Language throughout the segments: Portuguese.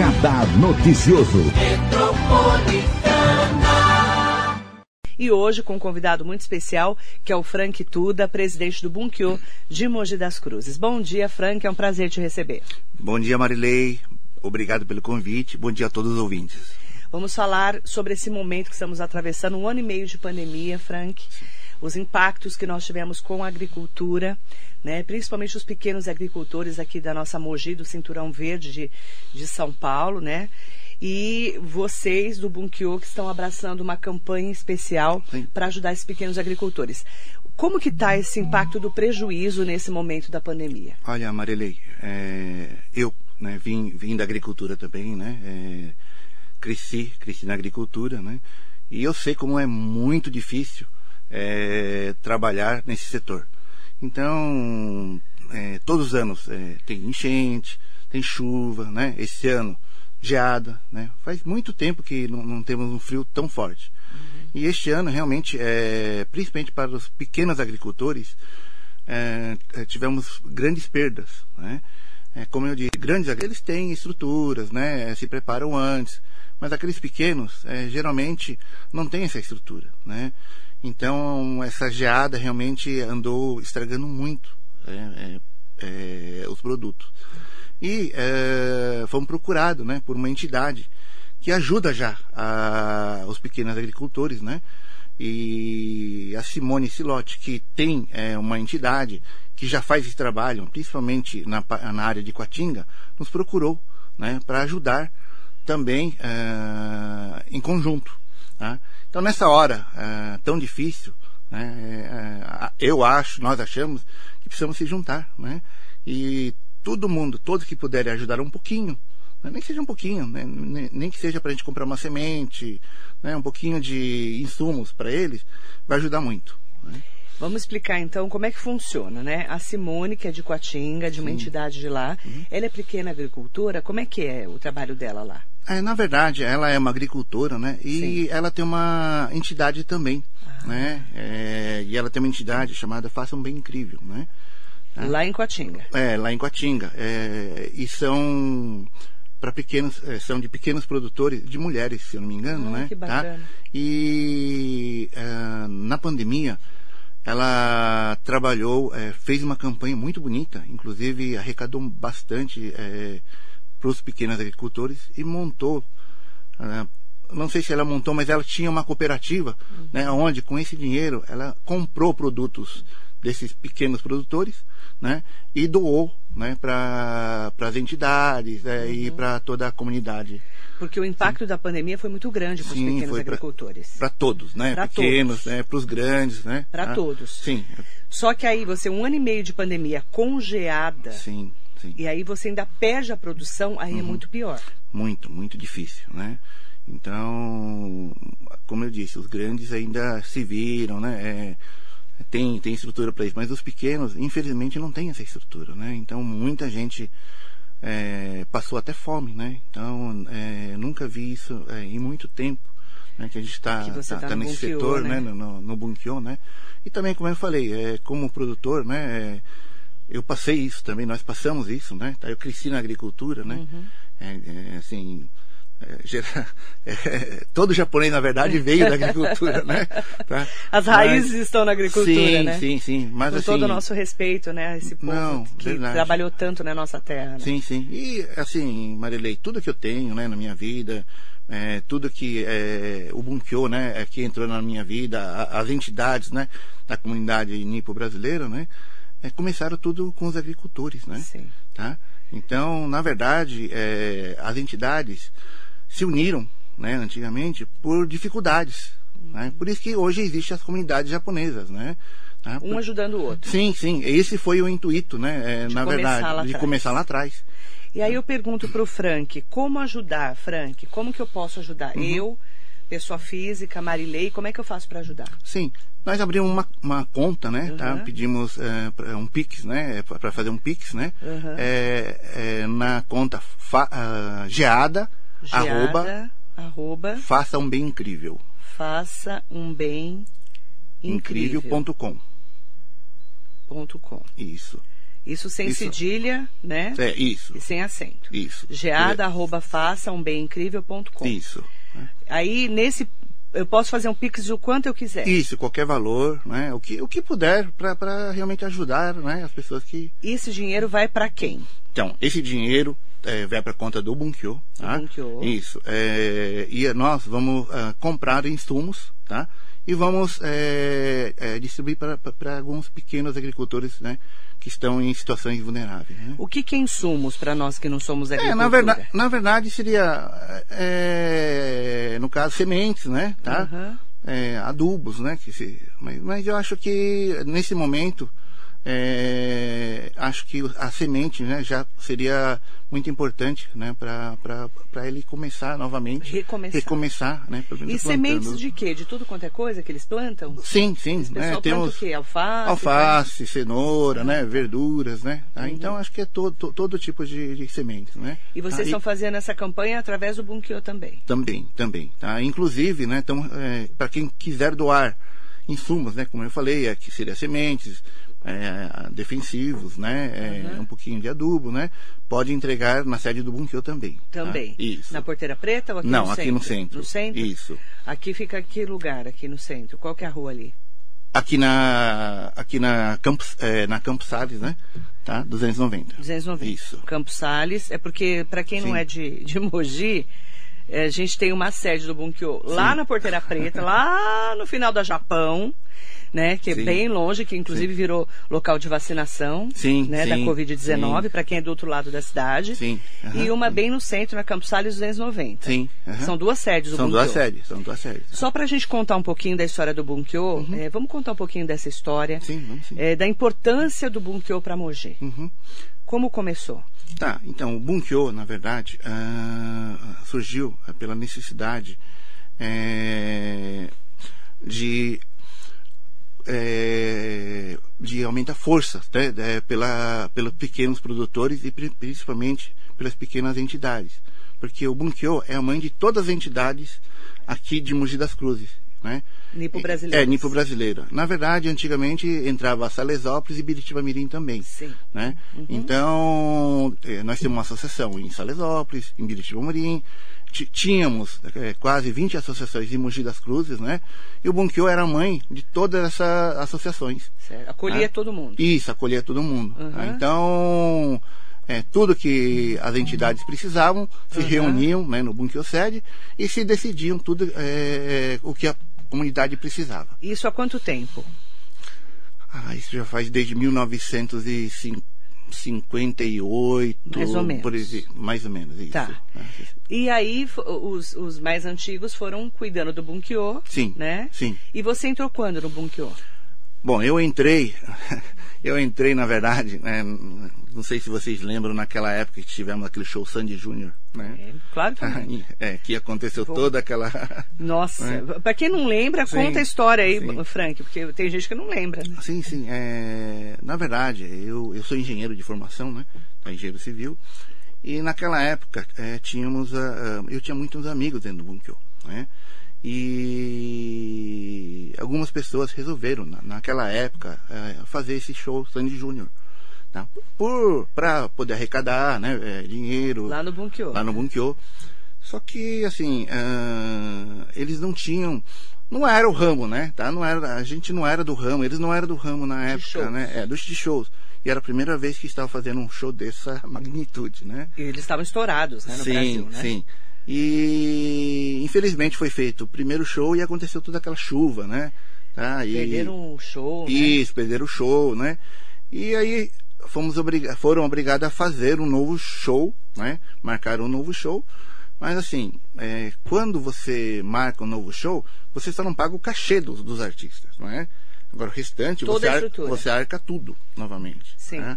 Radar Noticioso. E hoje com um convidado muito especial, que é o Frank Tuda, presidente do Bunkyo de Mogi das Cruzes. Bom dia, Frank, é um prazer te receber. Bom dia, Marilei. Obrigado pelo convite. Bom dia a todos os ouvintes. Vamos falar sobre esse momento que estamos atravessando, um ano e meio de pandemia, Frank. Os impactos que nós tivemos com a agricultura, né? principalmente os pequenos agricultores aqui da nossa Mogi, do Cinturão Verde de, de São Paulo, né? e vocês do Bunkyo que estão abraçando uma campanha especial para ajudar esses pequenos agricultores. Como que está esse impacto do prejuízo nesse momento da pandemia? Olha, Marilei, é, eu né, vim, vim da agricultura também, né? É, cresci, cresci na agricultura, né? E eu sei como é muito difícil é, trabalhar nesse setor. Então, é, todos os anos é, tem enchente, tem chuva, né? Esse ano geada, né? Faz muito tempo que não, não temos um frio tão forte. Uhum. E este ano, realmente, é, principalmente para os pequenos agricultores, é, é tivemos grandes perdas, né? É, como eu disse, grandes eles têm estruturas, né? Se preparam antes, mas aqueles pequenos, é, geralmente, não têm essa estrutura, né? Então, essa geada realmente andou estragando muito é, é, os produtos e é, fomos procurados né, por uma entidade que ajuda já a, os pequenos agricultores, né? E a Simone Silotti, que tem é, uma entidade que já faz esse trabalho, principalmente na, na área de Coatinga, nos procurou né, para ajudar também é, em conjunto. Tá? Então, nessa hora é, tão difícil, né, é, eu acho, nós achamos que precisamos se juntar. Né? E todo mundo, todos que puderem ajudar um pouquinho, né? nem que seja um pouquinho, né? nem que seja para a gente comprar uma semente, né? um pouquinho de insumos para eles, vai ajudar muito. Né? Vamos explicar então como é que funciona, né? A Simone, que é de Coatinga, de uma Sim. entidade de lá, uhum. ela é pequena agricultora, como é que é o trabalho dela lá? É, na verdade, ela é uma agricultora, né? E Sim. ela tem uma entidade também, ah. né? É, e ela tem uma entidade chamada Faça um Bem Incrível, né? Né? Lá em Coatinga. É, lá em Coatinga. É, e são para pequenos, é, são de pequenos produtores, de mulheres, se eu não me engano, ah, né? Que tá? bacana. Tá? E é, na pandemia ela trabalhou, é, fez uma campanha muito bonita, inclusive arrecadou bastante é, para os pequenos agricultores e montou é, não sei se ela montou, mas ela tinha uma cooperativa, uhum. né, onde com esse dinheiro ela comprou produtos desses pequenos produtores né, e doou né, para as entidades é, uhum. e para toda a comunidade. Porque o impacto Sim. da pandemia foi muito grande para os pequenos agricultores. Para todos, né? Pra pequenos, né? Para os grandes, né? Para ah, todos. Sim. Só que aí você, um ano e meio de pandemia congeada. Sim, sim. E aí você ainda perde a produção, aí é uhum. é muito pior. Muito, muito difícil, né? Então, como eu disse, os grandes ainda se viram, né? É, tem, tem estrutura para isso, mas os pequenos, infelizmente, não tem essa estrutura, né? Então, muita gente é, passou até fome, né? Então, é, nunca vi isso é, em muito tempo, né? Que a gente está tá, tá, tá nesse setor, né? né? No, no Bunkyo, né? E também, como eu falei, é, como produtor, né? Eu passei isso também, nós passamos isso, né? Eu cresci na agricultura, né? Uhum. É, é, assim, é, é, todo japonês, na verdade, veio da agricultura, né? Tá? As raízes mas, estão na agricultura, sim, né? Sim, sim, mas Com assim, todo o nosso respeito, né? Esse povo não, que verdade. trabalhou tanto na nossa terra. Né? Sim, sim. E, assim, Marilei, tudo que eu tenho, né, na minha vida, é, tudo que é, o Bunkyo, né, é, que entrou na minha vida, a, as entidades, né, da comunidade nipo brasileira, né, é, começaram tudo com os agricultores, né? Sim. Tá? Então, na verdade, é, as entidades se uniram, né, antigamente, por dificuldades. Uhum. Né? Por isso que hoje existem as comunidades japonesas, né? Tá? Um ajudando o outro. Sim, sim. Esse foi o intuito, né? É, na verdade, de começar lá atrás. E aí eu pergunto para o Frank, como ajudar, Frank? Como que eu posso ajudar? Uhum. Eu, pessoa física, Marilei, como é que eu faço para ajudar? Sim, nós abrimos uma, uma conta, né? Uhum. Tá? Pedimos é, um Pix, né? Para fazer um Pix, né? Uhum. É, é, na conta fa, uh, geada Geada, arroba, arroba, faça um bem incrível. Faça um bem incrível. Incrível.com. Ponto com. Isso. Isso sem Isso. cedilha, né? É, isso. E sem acento. Isso. Geada, arroba, faça um bem incrível.com. Isso. Aí, nesse, eu posso fazer um pix do quanto eu quiser. Isso, qualquer valor, né? O que, o que puder para realmente ajudar né? as pessoas que. Esse dinheiro vai para quem? Então, esse dinheiro é, vai para conta do Bunkyo. Tá? Bunkyo. Isso. É, e nós vamos ah, comprar insumos, tá? E vamos é, é, distribuir para alguns pequenos agricultores, né? Que estão em situações vulneráveis. Né? O que, que é insumos para nós que não somos É, agricultura? na verdade, na verdade seria, é, no caso, sementes, né? Tá? Aham. É, adubos, né? Que se, mas, mas eu acho que nesse momento, é, acho que a semente, né? Já seria muito importante, né? Para ele começar novamente, Recomeçar. recomeçar, né? E plantando. sementes de quê? De tudo quanto é coisa que eles plantam? Sim, sim, né? Temos o quê? Alface? alface, cenoura, né? Verduras, né? Tá? Uhum. Então acho que é todo, to- todo tipo de, de sementes, né? E vocês Tá? estão fazendo essa campanha através do Bunkyo também. Também, também. Tá? Inclusive, né, então, para quem quiser doar insumos, né, como eu falei, aqui seria sementes, é, defensivos, né, é, Uhum. um pouquinho de adubo, né, pode entregar na sede do Bunkyo também. tá? Também. Isso. Na Porteira Preta ou aqui Não, no aqui centro? no centro. No centro? Isso. Aqui fica que lugar, aqui no centro? Qual que é a rua ali? Aqui na, aqui na Campos, é, na Campos Salles, né, tá, 290. 290. Isso. Campos Salles. É porque, para quem não Sim. é de, de Mogi, eh, a gente tem uma sede do Bunkyo lá na Porteira Preta, lá no final da Japão, né? Que é Sim. bem longe, que inclusive virou local de vacinação Sim, né, da sim, Covid-19, sim. para quem é do outro lado da cidade. Sim, aham, E uma sim. bem no centro, na Campos Salles 290. Sim. aham. São duas sedes do São Bunkyo. duas sedes, são duas sedes. Só para a gente contar um pouquinho da história do Bunkyo, eh, vamos contar um pouquinho dessa história, Uhum. Sim, vamos sim. eh, da importância do Bunkyo para Mogi. Uhum. Como começou? Tá, então o Bunkyo, na verdade, ah, surgiu ah, pela necessidade eh, de eh, de aumentar a força né, eh, pela, pelos pequenos produtores e pri- principalmente pelas pequenas entidades. Porque o Bunkyo é a mãe de todas as entidades aqui de Mogi das Cruzes. Né? Nipo É, brasileiro. É, Nipo brasileira. Na verdade, antigamente entrava Salesópolis e Biritiba Mirim também Sim. né? Então, eh, nós temos uma associação em Salesópolis, em Biritiba Mirim, tínhamos eh, quase 20 associações em Mogi das Cruzes, né? E o Bunkyo era a mãe de todas essas associações. Certo. Acolhia Ah. todo mundo. Isso, acolhia todo mundo. Uhum. tá? Então, eh, tudo que as entidades precisavam, se Uhum. reuniam né, no Bunkyo sede e se decidiam tudo eh, o que a comunidade precisava. Isso há quanto tempo? Ah, isso já faz desde 1958. Mais ou menos. Por exemplo, mais ou menos, isso. Tá. Ah, E aí os, os mais antigos foram cuidando do Bunkyo, Sim, né? sim. E você entrou quando no Bunkyo? Bom, eu entrei, eu entrei na verdade, né, não sei se vocês lembram naquela época que tivemos aquele show Sandy Júnior, né? É, claro que não. É, que aconteceu Bom. toda aquela. Nossa, É. pra quem não lembra, Sim, conta a história aí, sim. Frank, porque tem gente que não lembra. né? Sim, sim. É, na verdade, eu, eu sou engenheiro de formação, né? Engenheiro civil. E naquela época é, tínhamos, ah, eu tinha muitos amigos dentro do Bunkyo, né? E algumas pessoas resolveram, na, naquela época, eh, fazer esse show Sandy Júnior. Tá? Por para poder arrecadar né, eh, dinheiro Lá no Bunkyo. lá no Bunkyo. Só que, assim, ah, eles não tinham. Não era o ramo, né? Tá? Não era, a gente não era do ramo, eles não eram do ramo na época, shows. né? É, dos shows. E era a primeira vez que estava fazendo um show dessa magnitude, né? E eles estavam estourados, né, no sim, Brasil, né? sim. E infelizmente foi feito o primeiro show e aconteceu toda aquela chuva, né? Tá? E, Perderam o show, né? isso, perderam o show, né? E aí fomos obriga foram obrigados a fazer um novo show, né? Marcaram um novo show. Mas assim, é, quando você marca um novo show, você só não paga o cachê dos, dos artistas, não é? Agora o restante Toda você, a ar- estrutura. você arca tudo novamente. Sim. né?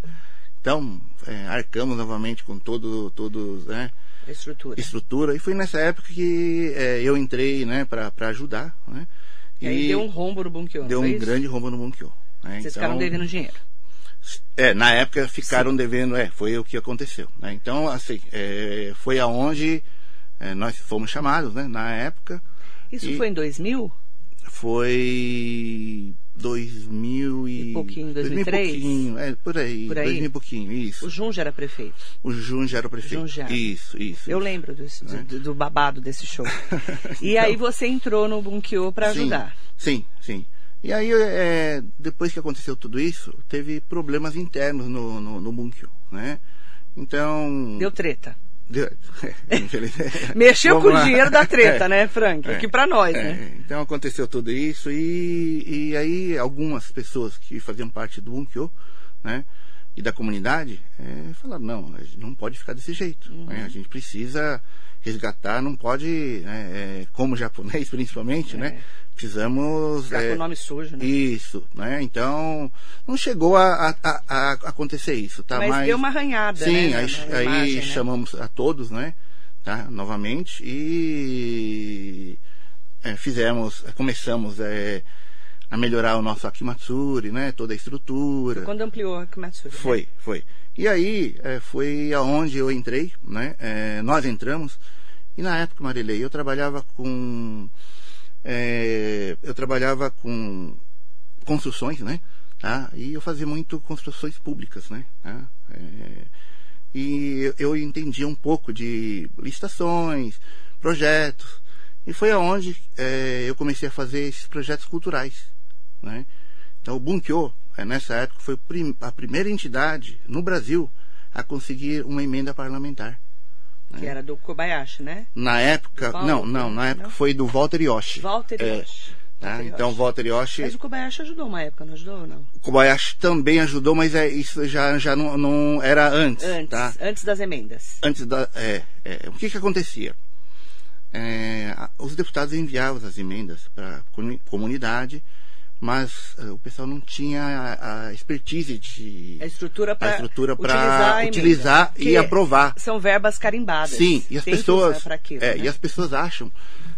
Então, é, arcamos novamente com todo, todos, né? Estrutura. estrutura. E foi nessa época que é, eu entrei, né, para ajudar, né? E aí deu um rombo no Bunkyo, deu um isso? grande rombo no Bunkyo. Né? Vocês Então, ficaram devendo dinheiro. É, na época ficaram devendo, é, foi o que aconteceu. Né? Então, assim, é, foi aonde é, nós fomos chamados, né, na época. Isso E- foi em 2000? foi 2000 e... E pouquinho, 2003? 2000 e pouquinho, é, por aí, Por aí? 2000 e pouquinho, isso. O Jun já era prefeito. O Jun já era prefeito. Jun já. Isso, isso. Eu isso. lembro desse- É. do, do babado desse show. E Então. aí você entrou no Bunkyo para Sim, ajudar. Sim, sim. E aí, é, depois que aconteceu tudo isso, teve problemas internos no, no, no Bunkyo, né? Então... Deu treta. Deu- infelizmente. Mexeu Vamos com o lá. dinheiro da treta, É. né, Frank? É. Aqui pra nós, É, né? Então aconteceu tudo isso e, e aí algumas pessoas que faziam parte do Bunkyo, né, e da comunidade, é, falaram, não, a gente não pode ficar desse jeito, Uhum. né, a gente precisa resgatar, não pode, né, é, como japonês principalmente, né, precisamos... Ficar é, com o nome sujo, né? Isso, né, então não chegou a, a, a- acontecer isso, tá? Mas, deu uma arranhada, Sim, né? aí, na- aí imagem, né? chamamos a todos, né? Tá? Novamente e é, fizemos, começamos é, a melhorar o nosso Akimatsuri, né? Toda a estrutura. Quando ampliou a Kimatsuri. né? Foi, foi. E aí é, foi aonde eu entrei, né? É, nós entramos e na época, Marilei, eu trabalhava com é, eu trabalhava com construções, né? Tá? E eu fazia muito construções públicas, né? Tá? É, e eu- entendia um pouco de licitações, projetos. E foi aonde é, eu comecei a fazer esses projetos culturais. Né? Então, o Bunkyo, é, nessa época, foi a primeira entidade no Brasil a conseguir uma emenda parlamentar. Que era do Kobayashi, né? Na época, Paulo, não, não, na época não? foi do Walter Yoshi. Walter É, Yoshi. tá? Walter Então, Yoshi. Walter Yoshi, Mas o Kobayashi ajudou uma época, não ajudou ou não? o Kobayashi também ajudou, mas é, isso já, já não, não era antes, Antes, tá? antes das emendas. antes da. É, é, o que, que acontecia? É, os deputados enviavam as emendas para a comunidade, mas é, o pessoal não tinha a, a expertise de. A estrutura para utilizar, utilizar e aprovar. São verbas carimbadas. Sim, e as pessoas. pra aquilo, é, né? E as pessoas acham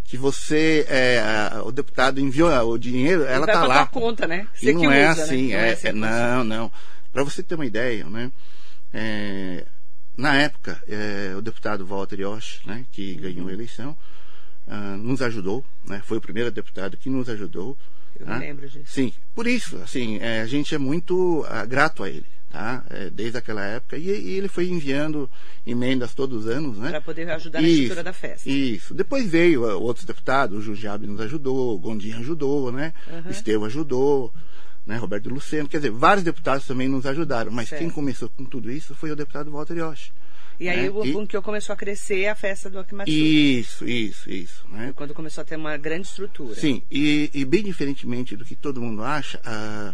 que você, é, o deputado enviou o dinheiro, ela está lá. conta, né? E Você não que é usa, assim, né? é, assim é- não, não. Para você ter uma ideia, né? é, na época, é, o deputado Walter Yoshi, né, que Uhum. ganhou a eleição, ah, nos ajudou, né? Foi o primeiro deputado que nos ajudou. Eu lembro disso. Sim, por isso, assim, é, a gente é muito ah, grato a ele, tá? É, desde aquela época. E, e ele foi enviando emendas todos os anos, né? Para poder ajudar na Isso, estrutura da festa. Isso. Depois veio ah, outros deputados, o Jujiabe nos ajudou, o Gondim ajudou, né? Uhum. Estevão ajudou, né? Roberto Luceno. Quer dizer, vários deputados também nos ajudaram. Mas Certo. quem começou com tudo isso foi o deputado Walter Yoshi. E aí né? o Bunkyo começou a crescer a festa do Akimatsuri. Isso, isso, isso. Né? Quando começou a ter uma grande estrutura. Sim, e, e bem diferentemente do que todo mundo acha, ah,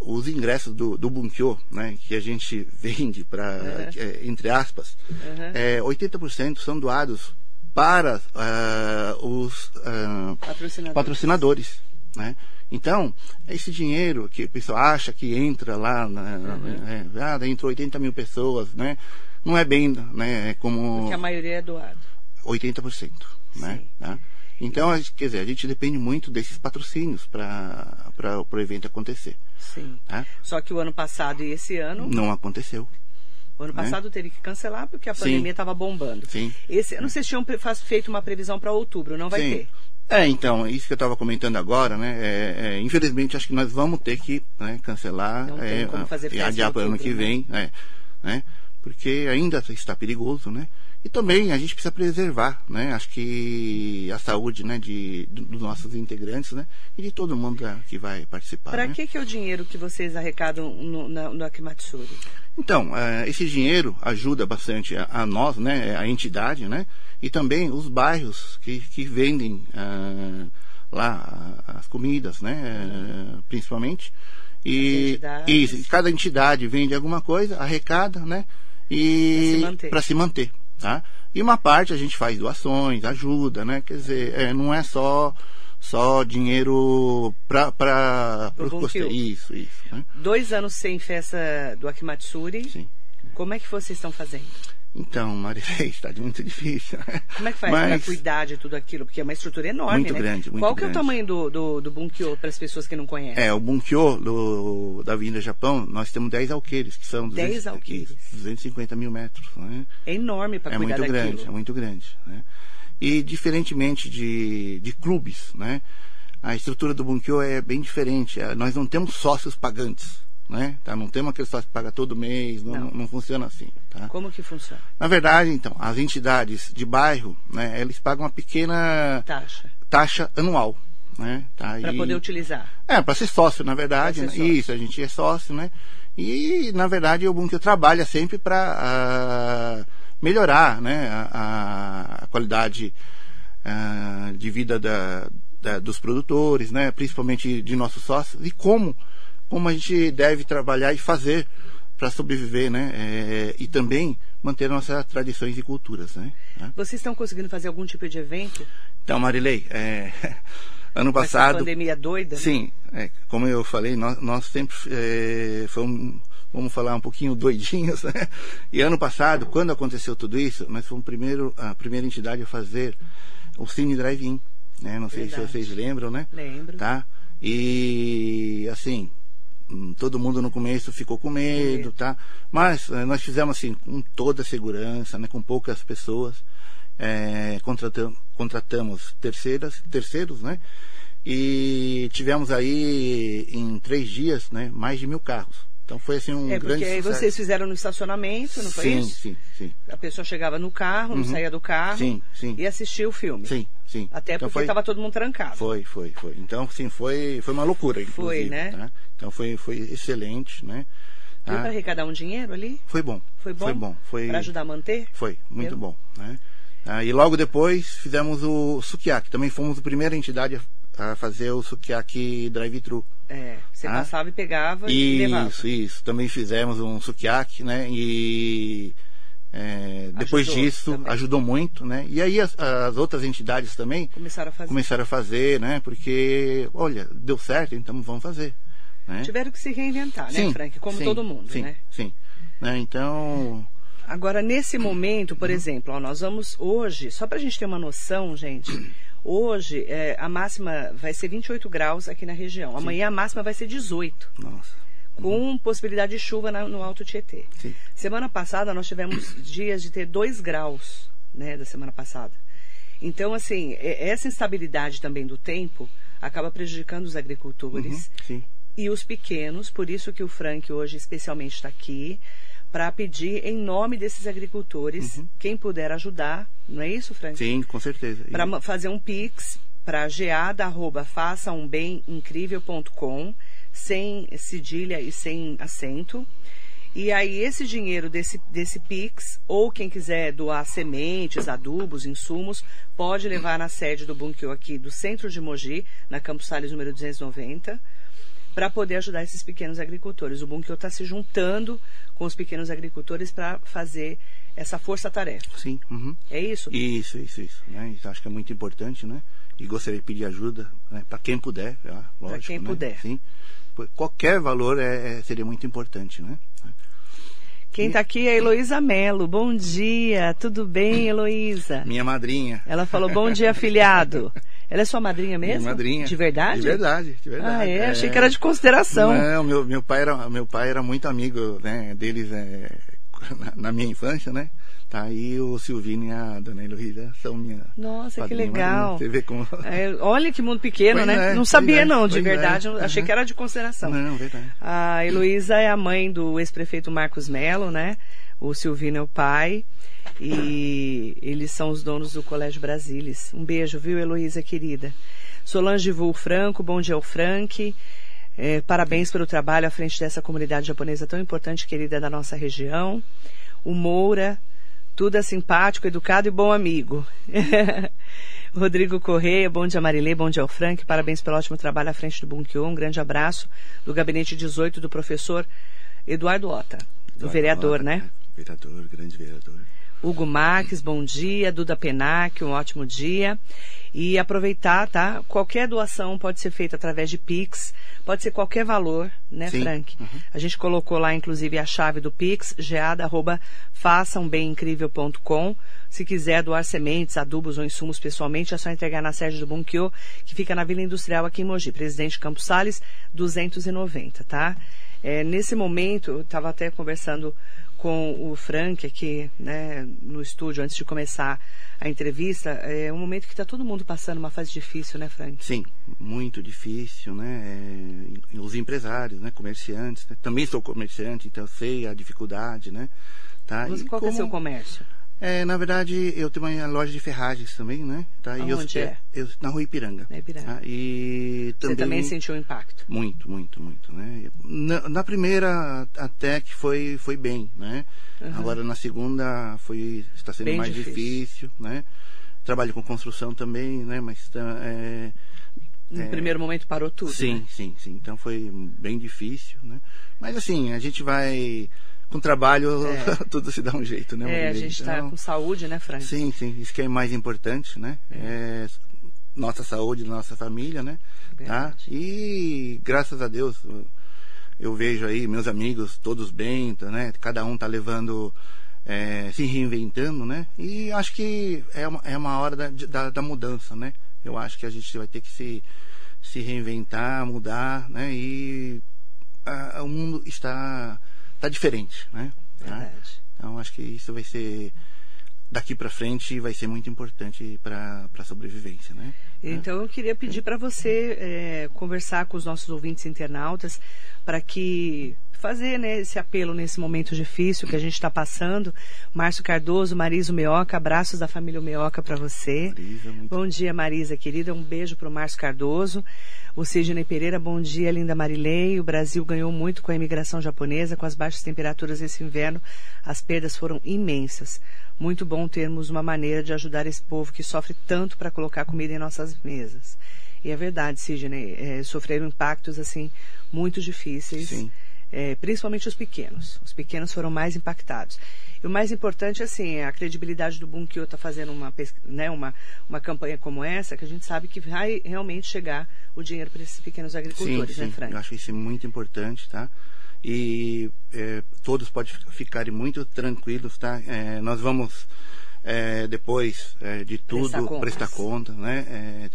os ingressos do, do Bunkyo, né, que a gente vende para, Uhum. entre aspas, Uhum. é, 80% são doados para ah, os ah, Patrocinadores. patrocinadores. Né? Então, esse dinheiro que o pessoal acha que entra lá, na, Uhum. é, ah, entrou 80 mil pessoas, né? não é bem né, como Porque a maioria é doado. 80%. Né? Sim. Tá? Então, a gente- quer dizer, a gente depende muito desses patrocínios para o evento acontecer. Sim. Tá? Só que o ano passado e esse ano, Não aconteceu. o ano né? passado teve que cancelar porque a pandemia estava bombando. Sim. Esse ano vocês tinham feito uma previsão para outubro, não vai Sim. ter. É, então, isso que eu estava comentando agora, né? é, é, infelizmente, acho que nós vamos ter que né, cancelar Não tem é, como fazer e adiar para o ano que né? vem, é, né? Porque ainda está perigoso, né? E também a gente precisa preservar, né? Acho que a saúde, né, de, do- dos nossos integrantes, né? E de todo mundo que vai participar. Para né? que, que é o dinheiro que vocês arrecadam no, na- no Akimatsuri? Então, eh, esse dinheiro ajuda bastante a, nós, né, a entidade, né, e também os bairros que, que vendem ah, lá as comidas, né, eh, principalmente. E, e cada entidade vende alguma coisa, arrecada, né, e para se manter, tá? E uma parte a gente faz doações, ajuda, né, quer dizer, eh, não é só só dinheiro para Pro Bunkyo. isso, isso, né? Dois anos sem festa do Akimatsuri. Sim. Como é que vocês estão fazendo? Então, Marilei, está muito difícil. Como é que faz para Mas- cuidar de tudo aquilo? Porque é uma estrutura enorme, Muito né? grande, muito Qual que é o grande. tamanho do, do, do Bunkyo para as pessoas que não conhecem? É, o Bunkyo do, da Avenida Japão, nós temos 10 alqueires, que são 10 200, alqueires. isso, 250 mil metros. Né? É enorme para É cuidar muito daquilo. grande, é muito grande. Né? E diferentemente de, de clubes, né? a estrutura do Bunkyo é bem diferente. É, nós não temos sócios pagantes. Né? Tá? Não temos aquele sócio que paga todo mês, não, não. não funciona assim. Tá? Como que funciona? Na verdade, então, as entidades de bairro, né, eles pagam uma pequena taxa, taxa anual. Né? Tá? Para poder utilizar. É, para ser sócio, na verdade. Né? Sócio. Isso, a gente é sócio, né? E, na verdade, o Bunkyo trabalha sempre para ah, melhorar né, a, a qualidade uh, de vida da, da, dos produtores, né, principalmente de nossos sócios, e como, como a gente deve trabalhar e fazer para sobreviver, né, é, e também manter nossas tradições e culturas, né. né. Vocês estão conseguindo fazer algum tipo de evento? Então, Marilei, é, ano passado. Essa pandemia doida? Né? Sim, é, como eu falei, nós, nós sempre é, fomos, vamos falar um pouquinho doidinhos, né? E ano passado, quando aconteceu tudo isso, nós fomos primeiro, a primeira entidade a fazer o Cine Drive-In né? Não sei Verdade. se vocês lembram, né? Lembro. Tá? E assim, todo mundo no começo ficou com medo, tá? Mas eh, nós fizemos assim com toda a segurança, né? Com poucas pessoas, é, contratamos, contratamos terceiras, terceiros, né? E tivemos aí em três dias, né? Mais de mil carros. Então foi assim um é, grande porque sucesso. vocês fizeram no estacionamento, não foi sim, isso? Sim, sim, A pessoa chegava no carro, não uhum. saía do carro sim, sim. e assistia o filme. Sim, sim. Até então porque estava todo mundo trancado. Foi, foi, foi. Então, sim, foi, foi uma loucura, Foi, né? Tá? Então foi, foi excelente, né? Deu ah, para arrecadar um dinheiro ali? Foi bom. Foi bom? Foi bom. Foi... Para ajudar a manter? Foi, muito Deu? bom. Né? Ah, e logo depois fizemos o Sukiyaki. Também fomos a primeira entidade a fazer o Sukiyaki drive-thru. É, você ah, passava e pegava isso, e levava. Isso, isso. Também fizemos um sukiyaki, né? E é, depois ajudou disso também. ajudou muito, né? E aí as, as, outras entidades também começaram a fazer, começaram a fazer, né? Porque, olha, deu certo, então vamos fazer. Né? Tiveram que se reinventar, né, sim, Frank? Como sim, todo mundo, sim, né? Sim, né? Então... Agora, nesse momento, por exemplo, ó, nós vamos hoje, só para a gente ter uma noção, gente... Hoje, é, a máxima vai ser 28 graus aqui na região. Amanhã a máxima vai ser 18. Nossa. Com possibilidade de chuva na, no Alto Tietê. Sim. Semana passada nós tivemos dias de ter 2 graus, né, da semana passada. Então, assim, essa instabilidade também do tempo acaba prejudicando os agricultores uhum, e os pequenos, por isso que o Frank hoje especialmente está aqui, para pedir em nome desses agricultores, uhum. quem puder ajudar, não é isso, Frank? Sim, com certeza. Para fazer um pix para geada@façaumbemincrivel.com, sem cedilha e sem acento. E aí esse dinheiro desse, desse Pix, ou quem quiser doar sementes, adubos, insumos, pode levar na sede do Bunkyo aqui do centro de Mogi, na Campos Salles número 290 para poder ajudar esses pequenos agricultores. O Bunkyo está se juntando com os pequenos agricultores para fazer essa força-tarefa. Sim. Uhum. É isso? Isso, isso, isso. Né? Então, acho que é muito importante, né? E gostaria de pedir ajuda né? para quem puder, lógico. Para quem né? puder. Sim. Qualquer valor é, é, seria muito importante, né? Quem está aqui é a Heloísa Melo. Bom dia, tudo bem, Heloísa? Minha madrinha. Ela falou, bom dia, afiliado. Ela é sua madrinha mesmo? Minha madrinha. De verdade? De verdade, de verdade. Ah, é? é... Achei que era de consideração. Não, meu, meu, pai, era, meu pai era muito amigo né, deles é, na, na, minha infância, né? Tá aí o Silvino e a dona Heloísa são minha. Nossa, que legal. Você vê como... É, olha que mundo pequeno, pois né? É, não sabia, é, não, de verdade. É. Achei que era de consideração. Não, verdade. A Heloísa é a mãe do ex-prefeito Marcos Melo, né? O Silvino é o pai. E eles são os donos do Colégio Brasilis. Um beijo, viu, Heloísa, querida? Solange Vul Franco, bom dia ao Frank. É, parabéns pelo trabalho à frente dessa comunidade japonesa tão importante e querida da nossa região. O Moura, tudo é simpático, educado e bom amigo. Rodrigo Correia, bom dia Marilê, bom dia ao Frank, parabéns pelo ótimo trabalho à frente do Bunkyo, um grande abraço do gabinete 18 do professor Eduardo Ota, do Eduardo vereador, Ota, né? Vereador, grande vereador. Hugo Marques, bom dia. Duda Penac, um ótimo dia. E aproveitar, tá? Qualquer doação pode ser feita através de Pix, pode ser qualquer valor, né, Sim. Frank? Uhum. A gente colocou lá, inclusive, a chave do Pix, geada.façambemincrível.com. Se quiser doar sementes, adubos ou insumos pessoalmente, é só entregar na sede do Bunkyo, que fica na Vila Industrial aqui em Mogi, Presidente Campos Sales, 290, tá? É, nesse momento, eu estava até conversando com o Frank aqui, né, no estúdio antes de começar a entrevista, é um momento que está todo mundo passando uma fase difícil, né, Frank? Sim, muito difícil, né? É, os empresários, né, comerciantes, né? também sou comerciante, então sei a dificuldade, né? Tá? Mas qual como... é o seu comércio? É, na verdade, eu tenho uma loja de ferragens também, né? Tá? Onde eu, é? Eu, na Rua Ipiranga. Na Ipiranga. Tá? E também, Você também sentiu o impacto? Muito, muito, muito, né? Na, na primeira até que foi, foi bem, né? Uhum. Agora na segunda foi, está sendo bem mais difícil. difícil. né? Trabalho com construção também, né? Mas tá, é, no é, primeiro momento parou tudo. Sim, né? sim, sim. Então foi bem difícil, né? Mas assim, a gente vai com trabalho é. tudo se dá um jeito, né? É, a gente está então, com saúde, né, Frank? Sim, sim, isso que é mais importante, né? É. É nossa saúde, nossa família, né? Tá? E graças a Deus eu vejo aí meus amigos todos bem, tá, né? Cada um tá levando, é, se reinventando, né? E acho que é uma, é uma hora da, da, da mudança, né? Eu acho que a gente vai ter que se, se reinventar, mudar, né? E a, o mundo está tá diferente, né? Tá? Então acho que isso vai ser daqui para frente vai ser muito importante para a sobrevivência, né? Então eu queria pedir para você é, conversar com os nossos ouvintes internautas para que fazer né, esse apelo nesse momento difícil que a gente está passando. Márcio Cardoso, Marisa Meoca, abraços da família Meoca para você. Marisa, Bom dia, Marisa, querida. Um beijo para o Márcio Cardoso. O Sidney Pereira, bom dia, linda Marilei. O Brasil ganhou muito com a imigração japonesa, com as baixas temperaturas esse inverno. As perdas foram imensas. Muito bom termos uma maneira de ajudar esse povo que sofre tanto para colocar comida em nossas mesas. E é verdade, Sidney, é, sofreram impactos assim muito difíceis. Sim é, principalmente os pequenos. Os pequenos foram mais impactados. E o mais importante, assim, a credibilidade do Bunkyo está fazendo uma, né, uma, uma campanha como essa, que a gente sabe que vai realmente chegar o dinheiro para esses pequenos agricultores, sim, né, sim. Frank? Eu acho isso muito importante, tá? E é, todos podem ficarem muito tranquilos, tá? É, nós vamos, é, depois é, de tudo, prestar, prestar conta, né? É,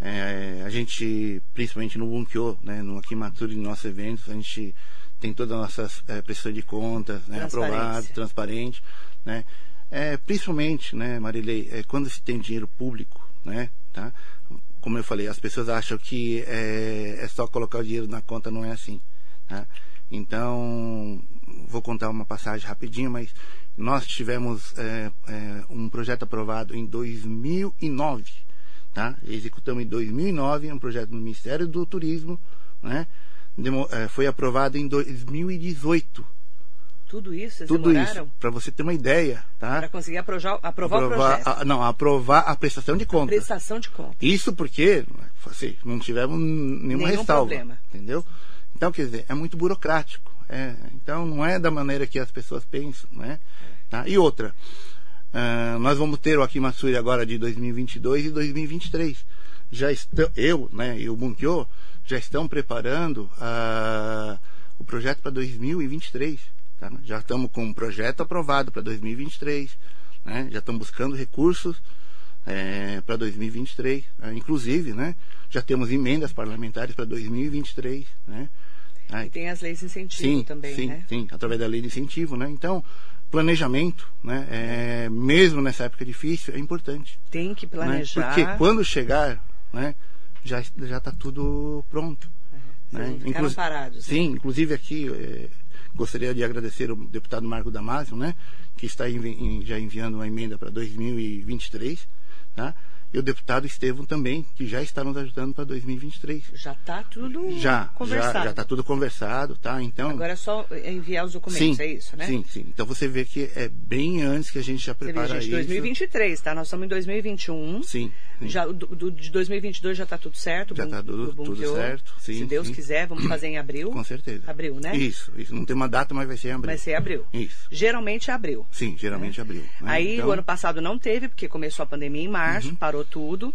é, a gente, principalmente no Bunkyo, né, no Akimatsuri, nos nossos eventos, a gente tem todas as nossas é, prestações de contas né, aprovado, transparente, né? É, principalmente, né, Marilei, é, quando se tem dinheiro público, né, tá? Como eu falei, as pessoas acham que é, é só colocar o dinheiro na conta, não é assim, tá? Então, vou contar uma passagem rapidinho, mas nós tivemos é, é, um projeto aprovado em 2009, tá? Executamos em 2009 um projeto no Ministério do Turismo, né? É, foi aprovado em 2018. Tudo isso? Vocês Tudo demoraram? isso, para você ter uma ideia, tá? Para conseguir aprovar, aprovar, aprovar, o projeto. A, não, aprovar a prestação de contas. Prestação de contas. Isso porque assim, não tivemos nenhuma Nenhum ressalva. Problema. Entendeu? Então, quer dizer, é muito burocrático. É, então, não é da maneira que as pessoas pensam, né? Tá? E outra, uh, nós vamos ter o Akimatsuri agora de 2022 e 2023. Já estou, eu, né, e o Bunkyo, já estão preparando uh, o projeto para 2023. Tá? Já estamos com um projeto aprovado para 2023. Né? Já estamos buscando recursos é, para 2023. Né? Inclusive, né? já temos emendas parlamentares para 2023. Né? E tem as leis de incentivo sim, também, sim, né? Sim, através da lei de incentivo, né? Então, planejamento, né? É, mesmo nessa época difícil, é importante. Tem que planejar. Né? Porque quando chegar, né? já já está tudo pronto. É, né? Inclu parados. Né? Sim, inclusive aqui é, gostaria de agradecer o deputado Marco Damasio, né, que está envi já enviando uma emenda para 2023, tá? E o deputado Estevam também, que já está nos ajudando para 2023. Já está tudo já, conversado. Já está tudo conversado, tá? Então, Agora é só enviar os documentos, sim, é isso, né? Sim, sim. Então você vê que é bem antes que a gente já prepara gente, isso. 2023, tá? Nós estamos em 2021. Sim. sim. Já, do, do, de 2022 já está tudo certo? Já está tudo, tudo certo, sim. Se Deus sim. quiser, vamos fazer em abril? Com certeza. Abril, né? Isso, isso. Não tem uma data, mas vai ser em abril. Vai ser abril. Isso. Geralmente é abril. Sim, geralmente é abril. Né? Aí então... o ano passado não teve, porque começou a pandemia em março, uhum. parou tudo.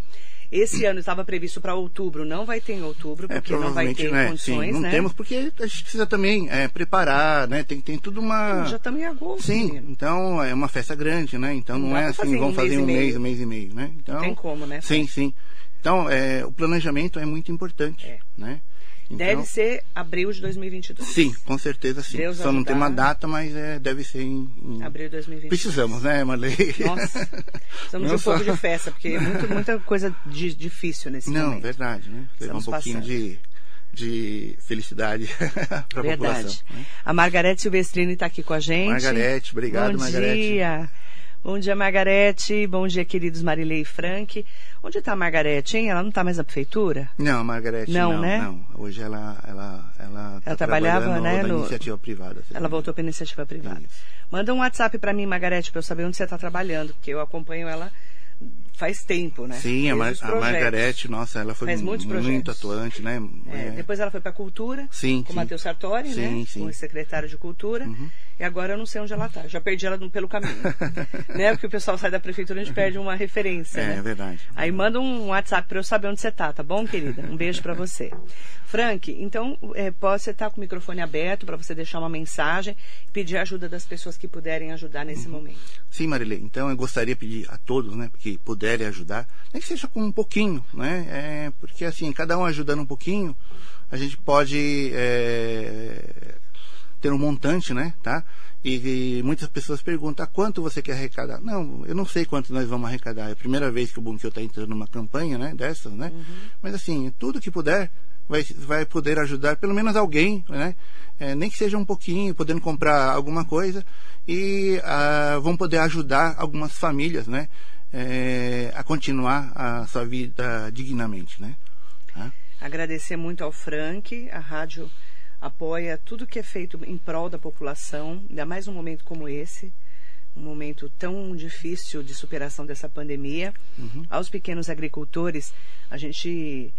Esse ano estava previsto para outubro, não vai ter em outubro, é, porque é, não vai ter né? condições, Sim, não né? temos, porque a gente precisa também é, preparar, né? Tem, tem tudo uma... Já estamos em agosto, Sim, menino. então é uma festa grande, né? Então não, não é assim, vamos fazer um mês, um mês e meio, né? Então, não tem como, né? Sim, sim. Então, é, o planejamento é muito importante, é. né? Então, Deve ser abril de 2022. Sim, com certeza sim. Deus Só não tem ajudar. uma data, mas é, deve ser em, em- Abril de 2022. Precisamos, né, Marley? Nossa, precisamos de Não um pouco só- de festa, porque é muito, muita coisa di- difícil nesse Não, momento. verdade, né? Levar um pouquinho passando. de, de felicidade para a Verdade. população. né? A Margarete Silvestrini está aqui com a gente. Margarete, obrigado, Bom Margarete. dia. Bom dia, Margarete. Bom dia, queridos Marilei e Frank. Onde está a Margarete, hein? Ela não está mais na prefeitura? Não, a Margarete, Não, não, né? não. Hoje ela, ela, ela, tá trabalhava, trabalhando né, na no- iniciativa privada. Ela voltou para iniciativa privada. Isso. Manda um WhatsApp para mim, Margarete, para eu saber onde você está trabalhando, porque eu acompanho ela faz tempo, né? Sim, a, Mar a. Margarete, nossa, ela foi muito atuante, né? É, É, Depois ela foi para Cultura, Sim, com o sim. Matheus Sartori, né? Sim, sim. Uhum. O secretário de Cultura. E agora eu não sei onde ela está. Já perdi ela pelo caminho. né? Porque o pessoal sai da prefeitura e a gente perde uma referência, É, né? é verdade. Aí manda um WhatsApp para eu saber onde você tá, tá bom, querida? Um beijo para você. Frank, então é, pode você estar com o microfone aberto para você deixar uma mensagem e pedir a ajuda das pessoas que puderem ajudar nesse Uhum. momento. Sim, Marilei. Então eu gostaria de pedir a todos, né, que puderem ajudar, nem que seja com um pouquinho, né? É, porque assim, cada um ajudando um pouquinho, a gente pode é, ter um montante, né, tá? E, e muitas pessoas perguntam, "Ah, quanto você quer arrecadar? Não, eu não sei quanto nós vamos arrecadar. É a primeira vez que o Bunkyo está entrando numa campanha, né, dessas, né? Mas assim, tudo que puder vai, vai poder ajudar pelo menos alguém, né? É, nem que seja um pouquinho, podendo comprar alguma coisa e ah, vão poder ajudar algumas famílias, né? É, a continuar a sua vida dignamente, né? Tá? Agradecer muito ao Frank, a rádio apoia tudo que é feito em prol da população, ainda mais num momento como esse, um momento tão difícil de superação dessa pandemia. Aos pequenos agricultores, a gente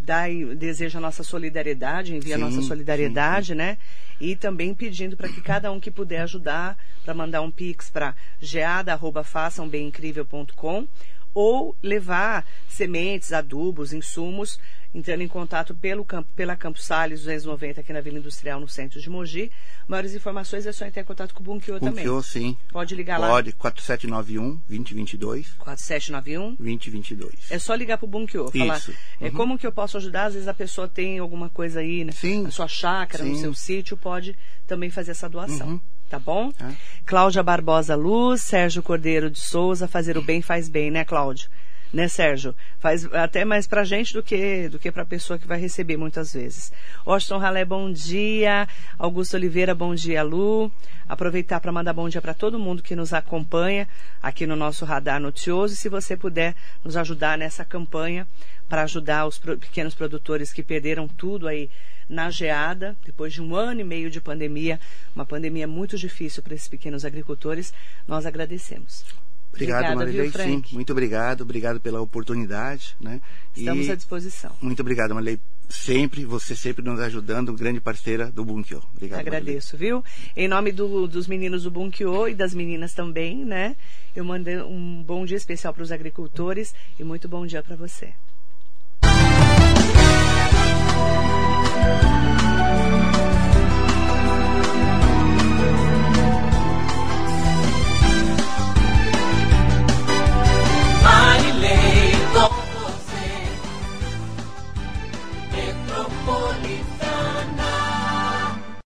dá e deseja a nossa solidariedade, envia a Sim, nossa solidariedade, né? E também pedindo para que cada um que puder ajudar, para mandar um pix para geada@façambemincrível.com ou levar sementes, adubos, insumos, entrando em contato pelo campo, pela Campos Salles 290 aqui na Vila Industrial, no centro de Mogi. Maiores informações é só entrar em contato com o Bunkyo também. Bunkyo, sim. Pode ligar lá. Pode, 4791 2022 4791 2022. É só ligar pro Bunkyo, falar Isso. é, Uhum. como que eu posso ajudar? Às vezes a pessoa tem alguma coisa aí, né? Sim. Na sua chácara, no Sim. seu sítio, pode também fazer essa doação. Uhum. Tá bom? Tá. Cláudia Barbosa Luz, Sérgio Cordeiro de Souza, fazer o bem faz bem, né, Cláudio? Né, Sérgio? Faz até mais pra gente do que do que pra pessoa que vai receber muitas vezes. Washington Ralé, bom dia. Augusto Oliveira, bom dia, Lu. Aproveitar para mandar bom dia para todo mundo que nos acompanha aqui no nosso radar noticioso. E se você puder nos ajudar nessa campanha para ajudar os pequenos produtores que perderam tudo aí na geada, depois de um ano e meio de pandemia, uma pandemia muito difícil para esses pequenos agricultores, nós agradecemos. Obrigado, Obrigada, Marilei. viu, Sim, muito obrigado. Obrigado pela oportunidade, né? Estamos e à disposição. muito obrigado, Marilei. Sempre, você sempre nos ajudando, grande parceira do Bunkyo. Obrigado, Marilei. Agradeço, viu? Em nome do- dos meninos do Bunkyo e das meninas também, né? Eu mandei um bom dia especial para os agricultores e muito bom dia para você. Bye.